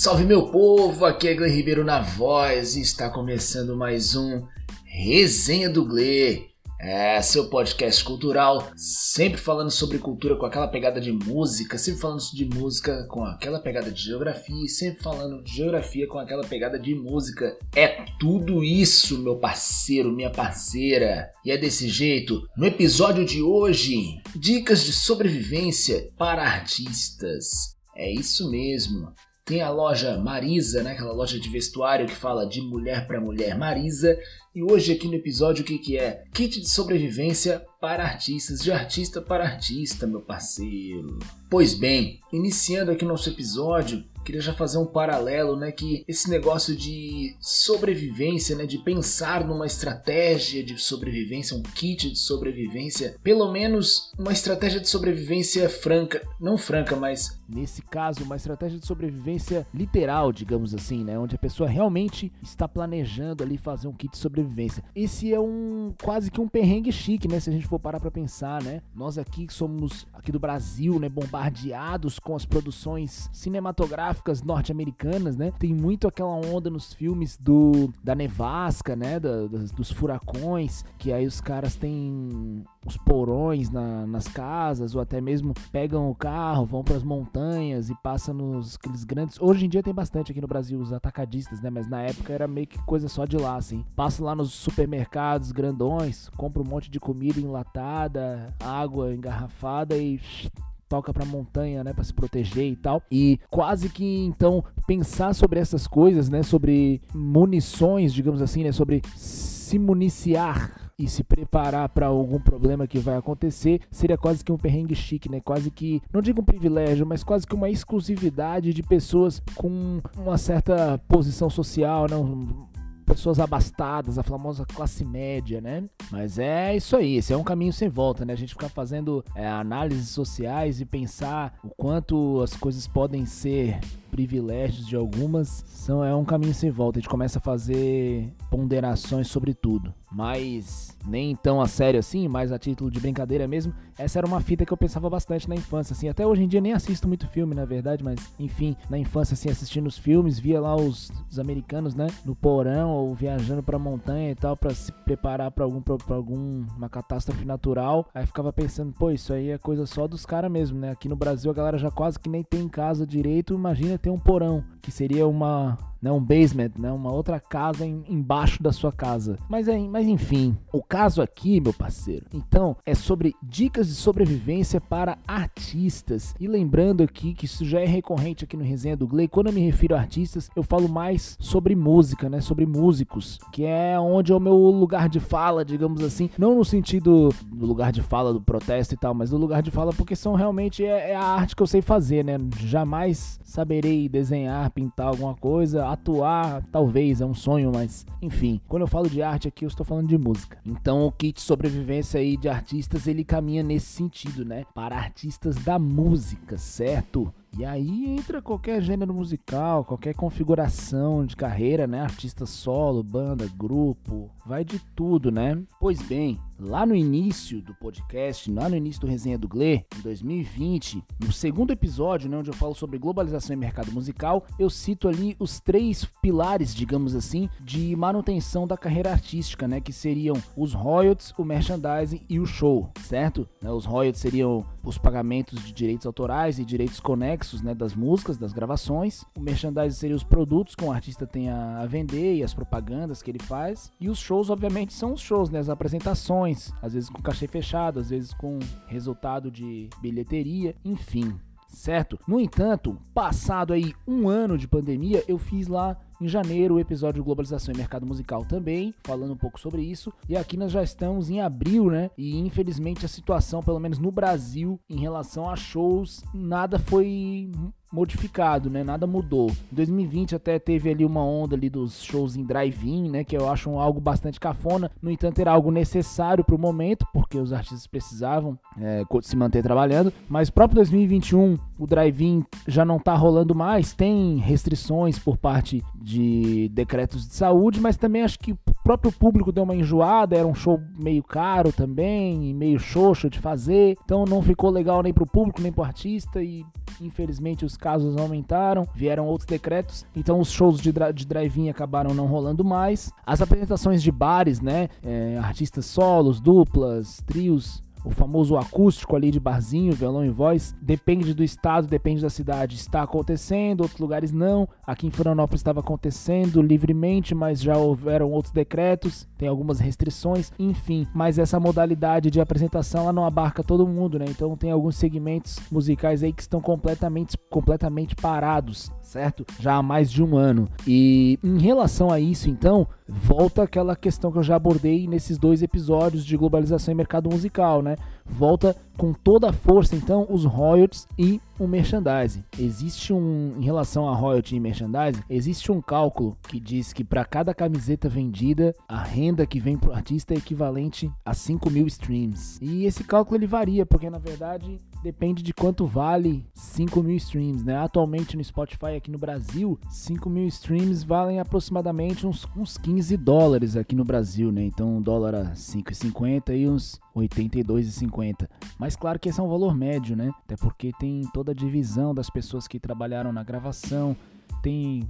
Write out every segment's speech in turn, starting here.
Salve meu povo, aqui é Glen Ribeiro na voz e está começando mais um Resenha do Gle. É, seu podcast cultural, sempre falando sobre cultura com aquela pegada de música, sempre falando de música com aquela pegada de geografia, sempre falando de geografia com aquela pegada de música. É tudo isso, meu parceiro, minha parceira. E é desse jeito, no episódio de hoje, dicas de sobrevivência para artistas. É isso mesmo. Tem a loja Marisa, né? aquela loja de vestuário que fala de mulher para mulher Marisa. E hoje aqui no episódio o que, que é? Kit de sobrevivência para artistas, de artista para artista, meu parceiro. Pois bem, iniciando aqui nosso episódio, queria já fazer um paralelo, né, que esse negócio de sobrevivência, né, de pensar numa estratégia de sobrevivência, um kit de sobrevivência, pelo menos uma estratégia de sobrevivência franca, não franca, mas nesse caso, uma estratégia de sobrevivência literal, digamos assim, né, onde a pessoa realmente está planejando ali fazer um kit de sobrevivência. Esse é um quase que um perrengue chique, né, se a gente for parar para pensar, né? Nós aqui que somos aqui do Brasil, né, bombardeados com as produções cinematográficas norte-americanas, né? Tem muito aquela onda nos filmes do da nevasca, né, da, dos furacões, que aí os caras têm os porões na, nas casas ou até mesmo pegam o carro, vão para as montanhas e passam nos aqueles grandes. Hoje em dia tem bastante aqui no Brasil os atacadistas, né? Mas na época era meio que coisa só de lá, assim. Passa lá nos supermercados grandões, compra um monte de comida enlatada, água engarrafada e toca pra montanha, né, para se proteger e tal. E quase que então pensar sobre essas coisas, né, sobre munições, digamos assim, né, sobre se municiar e se preparar para algum problema que vai acontecer, seria quase que um perrengue chique, né? Quase que, não digo um privilégio, mas quase que uma exclusividade de pessoas com uma certa posição social, não pessoas abastadas, a famosa classe média, né? Mas é isso aí, esse é um caminho sem volta, né? A gente ficar fazendo é, análises sociais e pensar o quanto as coisas podem ser privilégios de algumas, são, é um caminho sem volta. A gente começa a fazer ponderações sobre tudo. Mas nem tão a sério assim, mas a título de brincadeira mesmo. Essa era uma fita que eu pensava bastante na infância, assim. Até hoje em dia nem assisto muito filme, na verdade, mas enfim, na infância, assim, assistindo os filmes, via lá os, os americanos, né, no porão ou viajando pra montanha e tal, para se preparar para algum, pra, pra algum uma catástrofe natural. Aí ficava pensando, pô, isso aí é coisa só dos caras mesmo, né? Aqui no Brasil a galera já quase que nem tem casa direito, imagina ter um porão, que seria uma né, um basement, né, uma outra casa em, embaixo da sua casa. Mas, é, mas enfim, o caso aqui, meu parceiro, então é sobre dicas de sobrevivência para artistas. E lembrando aqui que isso já é recorrente aqui no Resenha do Gley, quando eu me refiro a artistas, eu falo mais sobre música, né, sobre músicos, que é onde é o meu lugar de fala, digamos assim, não no sentido do lugar de fala do protesto e tal, mas do lugar de fala porque são realmente é, é a arte que eu sei fazer, né? Jamais saberei desenhar, pintar alguma coisa, atuar, talvez, é um sonho, mas enfim. Quando eu falo de arte aqui, eu estou falando de música. Então o kit sobrevivência aí de artistas, ele caminha nesse sentido, né? Para artistas da música, certo? E aí entra qualquer gênero musical, qualquer configuração de carreira, né? Artista solo, banda, grupo, vai de tudo, né? Pois bem, lá no início do podcast, lá no início do Resenha do Gle, em 2020, no segundo episódio, né, onde eu falo sobre globalização e mercado musical, eu cito ali os três pilares, digamos assim, de manutenção da carreira artística, né? Que seriam os royalties, o merchandising e o show, certo? Né, os royalties seriam os pagamentos de direitos autorais e direitos conexos né, das músicas, das gravações. O merchandising seria os produtos que o artista tem a vender e as propagandas que ele faz. E os shows, obviamente, são os shows, né, as apresentações, às vezes com cachê fechado, às vezes com resultado de bilheteria, enfim certo? No entanto, passado aí um ano de pandemia, eu fiz lá em janeiro, o episódio Globalização e Mercado Musical também, falando um pouco sobre isso. E aqui nós já estamos em abril, né? E infelizmente a situação, pelo menos no Brasil, em relação a shows, nada foi modificado, né? Nada mudou. Em 2020 até teve ali uma onda ali dos shows em drive-in, né? Que eu acho algo bastante cafona. No entanto, era algo necessário para o momento, porque os artistas precisavam é, se manter trabalhando. Mas próprio 2021, o drive-in já não tá rolando mais. Tem restrições por parte de decretos de saúde, mas também acho que o próprio público deu uma enjoada. Era um show meio caro também, meio xoxo de fazer. Então não ficou legal nem pro público, nem pro artista. E Infelizmente os casos aumentaram, vieram outros decretos, então os shows de, de drive-in acabaram não rolando mais. As apresentações de bares, né? É, artistas solos, duplas, trios o famoso acústico ali de barzinho, violão e voz, depende do estado, depende da cidade. Está acontecendo, outros lugares não. Aqui em Florianópolis estava acontecendo livremente, mas já houveram outros decretos, tem algumas restrições, enfim. Mas essa modalidade de apresentação ela não abarca todo mundo, né? Então tem alguns segmentos musicais aí que estão completamente, completamente parados, certo? Já há mais de um ano. E em relação a isso, então, volta aquela questão que eu já abordei nesses dois episódios de globalização e mercado musical, né? Volta com toda a força, então, os royalties e o merchandising. Existe um, em relação a royalty e merchandising, existe um cálculo que diz que para cada camiseta vendida, a renda que vem pro artista é equivalente a 5 mil streams. E esse cálculo ele varia, porque na verdade depende de quanto vale 5 mil streams, né? Atualmente no Spotify aqui no Brasil, 5 mil streams valem aproximadamente uns, uns 15 dólares aqui no Brasil, né? Então um dólar a 5,50 e uns 82,50. Mas claro que esse é um valor médio, né? Até porque tem toda divisão das pessoas que trabalharam na gravação, tem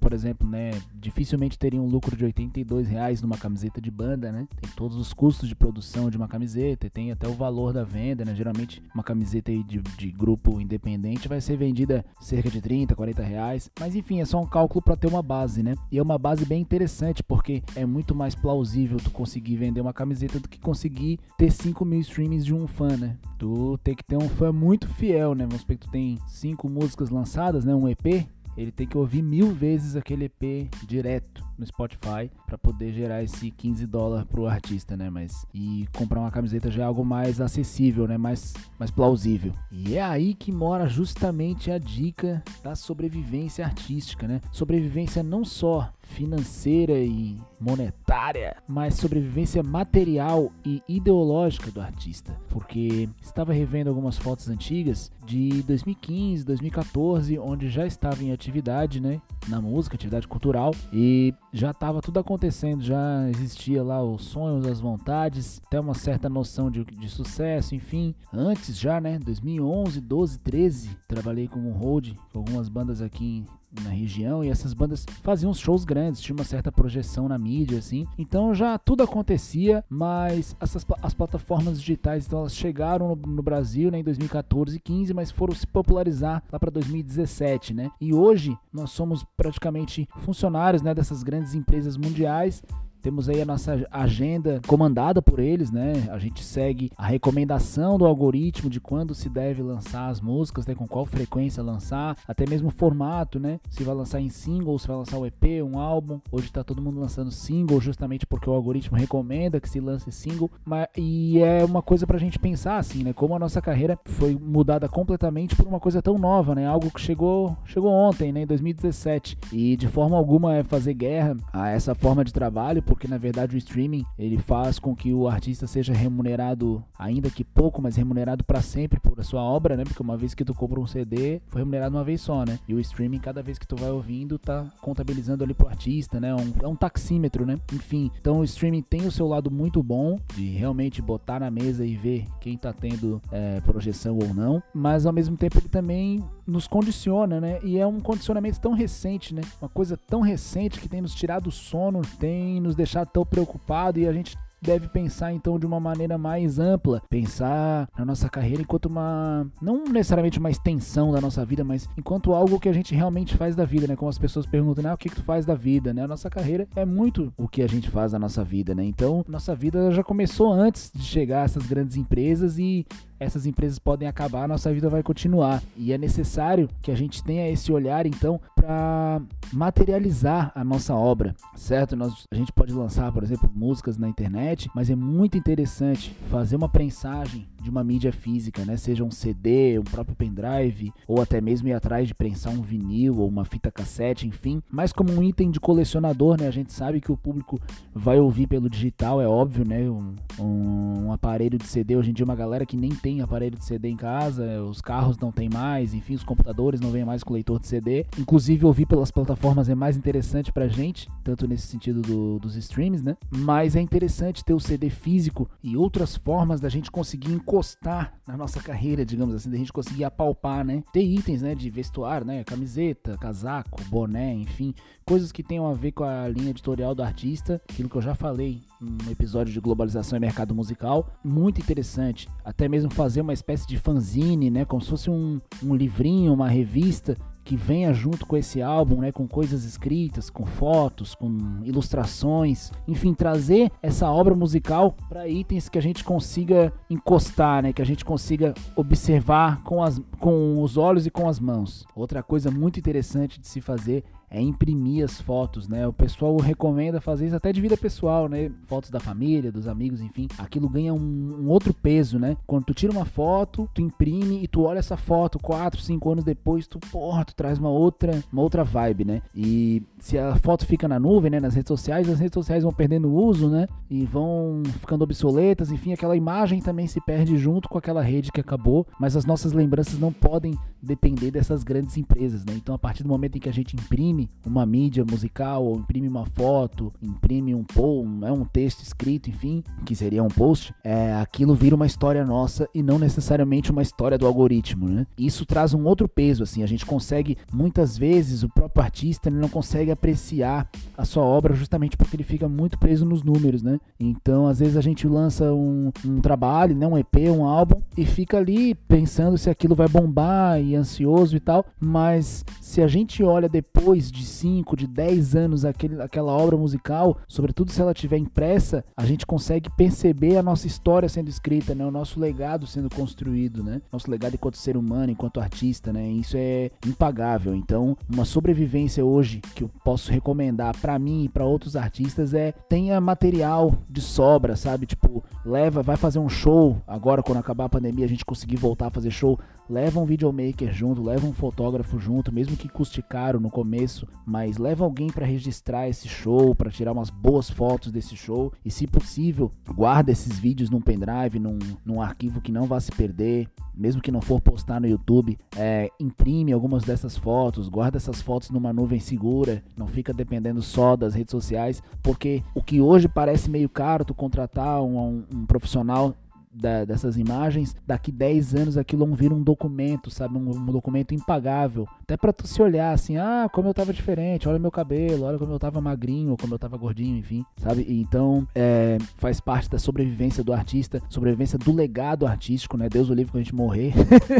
por, exemplo, né, dificilmente teria um lucro de 82 reais numa camiseta de banda, né? Tem todos os custos de produção de uma camiseta, tem até o valor da venda, né? Geralmente uma camiseta de, de grupo independente vai ser vendida cerca de 30, 40 reais. Mas enfim, é só um cálculo para ter uma base, né? E é uma base bem interessante porque é muito mais plausível tu conseguir vender uma camiseta do que conseguir ter 5 mil streamings de um fã, né? Tu tem que ter um fã muito fiel, né? Vamos supor que tu tem cinco músicas lançadas, né? Um EP, ele tem que ouvir mil vezes aquele EP direto no Spotify para poder gerar esse 15 dólares pro artista, né? Mas e comprar uma camiseta já é algo mais acessível, né? Mais, mais plausível. E é aí que mora justamente a dica da sobrevivência artística, né? Sobrevivência não só financeira e monetária, mas sobrevivência material e ideológica do artista. Porque estava revendo algumas fotos antigas de 2015, 2014, onde já estava em atividade, né, na música, atividade cultural, e já estava tudo acontecendo, já existia lá os sonhos, as vontades, até uma certa noção de, de sucesso, enfim. Antes já, né, 2011, 12, 13, trabalhei como hold com algumas bandas aqui na região e essas bandas faziam shows grandes, tinha uma certa projeção na mídia, assim. Então já tudo acontecia, mas essas, as plataformas digitais então elas chegaram no, no Brasil né, em 2014 e 15, mas foram se popularizar lá para 2017, né? E hoje nós somos praticamente funcionários né, dessas grandes empresas mundiais temos aí a nossa agenda comandada por eles, né? A gente segue a recomendação do algoritmo de quando se deve lançar as músicas, né? com qual frequência lançar, até mesmo o formato, né? Se vai lançar em single, se vai lançar o EP, um álbum. Hoje tá todo mundo lançando single, justamente porque o algoritmo recomenda que se lance single. Mas, e é uma coisa pra gente pensar assim, né? Como a nossa carreira foi mudada completamente por uma coisa tão nova, né? Algo que chegou, chegou ontem, né? Em 2017. E de forma alguma é fazer guerra a essa forma de trabalho porque na verdade o streaming ele faz com que o artista seja remunerado, ainda que pouco, mas remunerado para sempre por a sua obra, né? Porque uma vez que tu compra um CD, foi remunerado uma vez só, né? E o streaming, cada vez que tu vai ouvindo, tá contabilizando ali pro artista, né? É um, é um taxímetro, né? Enfim, então o streaming tem o seu lado muito bom de realmente botar na mesa e ver quem tá tendo é, projeção ou não, mas ao mesmo tempo ele também nos condiciona, né? E é um condicionamento tão recente, né? Uma coisa tão recente que tem nos tirado o sono, tem nos deixado tão preocupado e a gente deve pensar então de uma maneira mais ampla, pensar na nossa carreira enquanto uma não necessariamente uma extensão da nossa vida, mas enquanto algo que a gente realmente faz da vida, né? Como as pessoas perguntam, né? O que, que tu faz da vida, né? A nossa carreira é muito o que a gente faz da nossa vida, né? Então, nossa vida já começou antes de chegar a essas grandes empresas e essas empresas podem acabar, nossa vida vai continuar. E é necessário que a gente tenha esse olhar, então, para materializar a nossa obra, certo? Nós, a gente pode lançar, por exemplo, músicas na internet, mas é muito interessante fazer uma prensagem de uma mídia física, né? Seja um CD, um próprio pendrive, ou até mesmo ir atrás de prensar um vinil ou uma fita cassete, enfim. Mas como um item de colecionador, né? A gente sabe que o público vai ouvir pelo digital, é óbvio, né? Um, um aparelho de CD hoje em dia, uma galera que nem tem tem aparelho de CD em casa, os carros não tem mais, enfim, os computadores não vêm mais com leitor de CD. Inclusive, ouvir pelas plataformas é mais interessante pra gente, tanto nesse sentido do, dos streams, né? Mas é interessante ter o CD físico e outras formas da gente conseguir encostar na nossa carreira, digamos assim, da gente conseguir apalpar, né? Ter itens, né, de vestuário, né? Camiseta, casaco, boné, enfim, coisas que tenham a ver com a linha editorial do artista, aquilo que eu já falei no episódio de globalização e mercado musical, muito interessante. Até mesmo fazer uma espécie de fanzine, né, como se fosse um, um livrinho, uma revista que venha junto com esse álbum, né, com coisas escritas, com fotos, com ilustrações, enfim, trazer essa obra musical para itens que a gente consiga encostar, né, que a gente consiga observar com, as, com os olhos e com as mãos. Outra coisa muito interessante de se fazer é imprimir as fotos, né? O pessoal recomenda fazer isso até de vida pessoal, né? Fotos da família, dos amigos, enfim. Aquilo ganha um, um, outro peso, né? Quando tu tira uma foto, tu imprime e tu olha essa foto 4, 5 anos depois, tu, porra, tu traz uma outra, uma outra vibe, né? E se a foto fica na nuvem, né? Nas redes sociais, as redes sociais vão perdendo uso, né? E vão ficando obsoletas, enfim, aquela imagem também se perde junto com aquela rede que acabou, mas as nossas lembranças não podem depender dessas grandes empresas, né? Então, a partir do momento em que a gente imprime imprime uma mídia musical ou imprime uma foto, imprime um post, é um texto escrito, enfim, que seria um post, é, aquilo vira uma história nossa e não necessariamente uma história do algoritmo, né? Isso traz um outro peso, assim, a gente consegue, muitas vezes, o próprio artista não consegue apreciar a sua obra justamente porque ele fica muito preso nos números, né? Então, às vezes a gente lança um, um trabalho, né, um EP, um álbum e fica ali pensando se aquilo vai bombar e ansioso e tal, mas se a gente olha depois de 5, de 10 anos aquele, aquela obra musical, sobretudo se ela tiver impressa, a gente consegue perceber a nossa história sendo escrita, né? O nosso legado sendo construído, né? Nosso legado enquanto ser humano, enquanto artista, né? Isso é impagável. Então, uma sobrevivência hoje que eu posso recomendar para mim e para outros artistas é tenha material de sobra, sabe? Tipo, leva, vai fazer um show agora quando acabar a pandemia, a gente conseguir voltar a fazer show, leva um videomaker junto, leva um fotógrafo junto, mesmo que custe caro no começo, mas leva alguém para registrar esse show, para tirar umas boas fotos desse show. E, se possível, guarda esses vídeos num pendrive, num, num arquivo que não vá se perder, mesmo que não for postar no YouTube, é, imprime algumas dessas fotos, guarda essas fotos numa nuvem segura, não fica dependendo só das redes sociais, porque o que hoje parece meio caro, tu contratar um, um, um profissional da, dessas imagens, daqui 10 anos aquilo vão vir um documento, sabe? Um, um documento impagável. Até para tu se olhar assim, ah, como eu tava diferente, olha meu cabelo, olha como eu tava magrinho, como eu tava gordinho, enfim, sabe? Então, é, faz parte da sobrevivência do artista, sobrevivência do legado artístico, né? Deus o livre quando a gente morrer.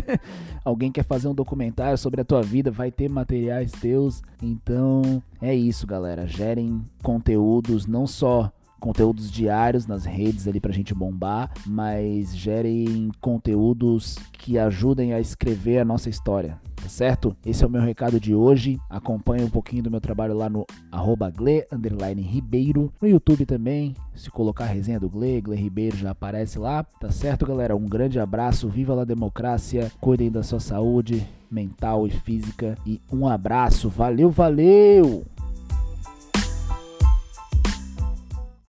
Alguém quer fazer um documentário sobre a tua vida, vai ter materiais teus. Então, é isso, galera. Gerem conteúdos não só conteúdos diários nas redes ali pra gente bombar, mas gerem conteúdos que ajudem a escrever a nossa história, tá certo? Esse é o meu recado de hoje. Acompanhe um pouquinho do meu trabalho lá no arroba Gle, Ribeiro, no YouTube também. Se colocar a resenha do Gle, Gle Ribeiro já aparece lá, tá certo, galera? Um grande abraço, viva a democracia, cuidem da sua saúde mental e física e um abraço. Valeu, valeu!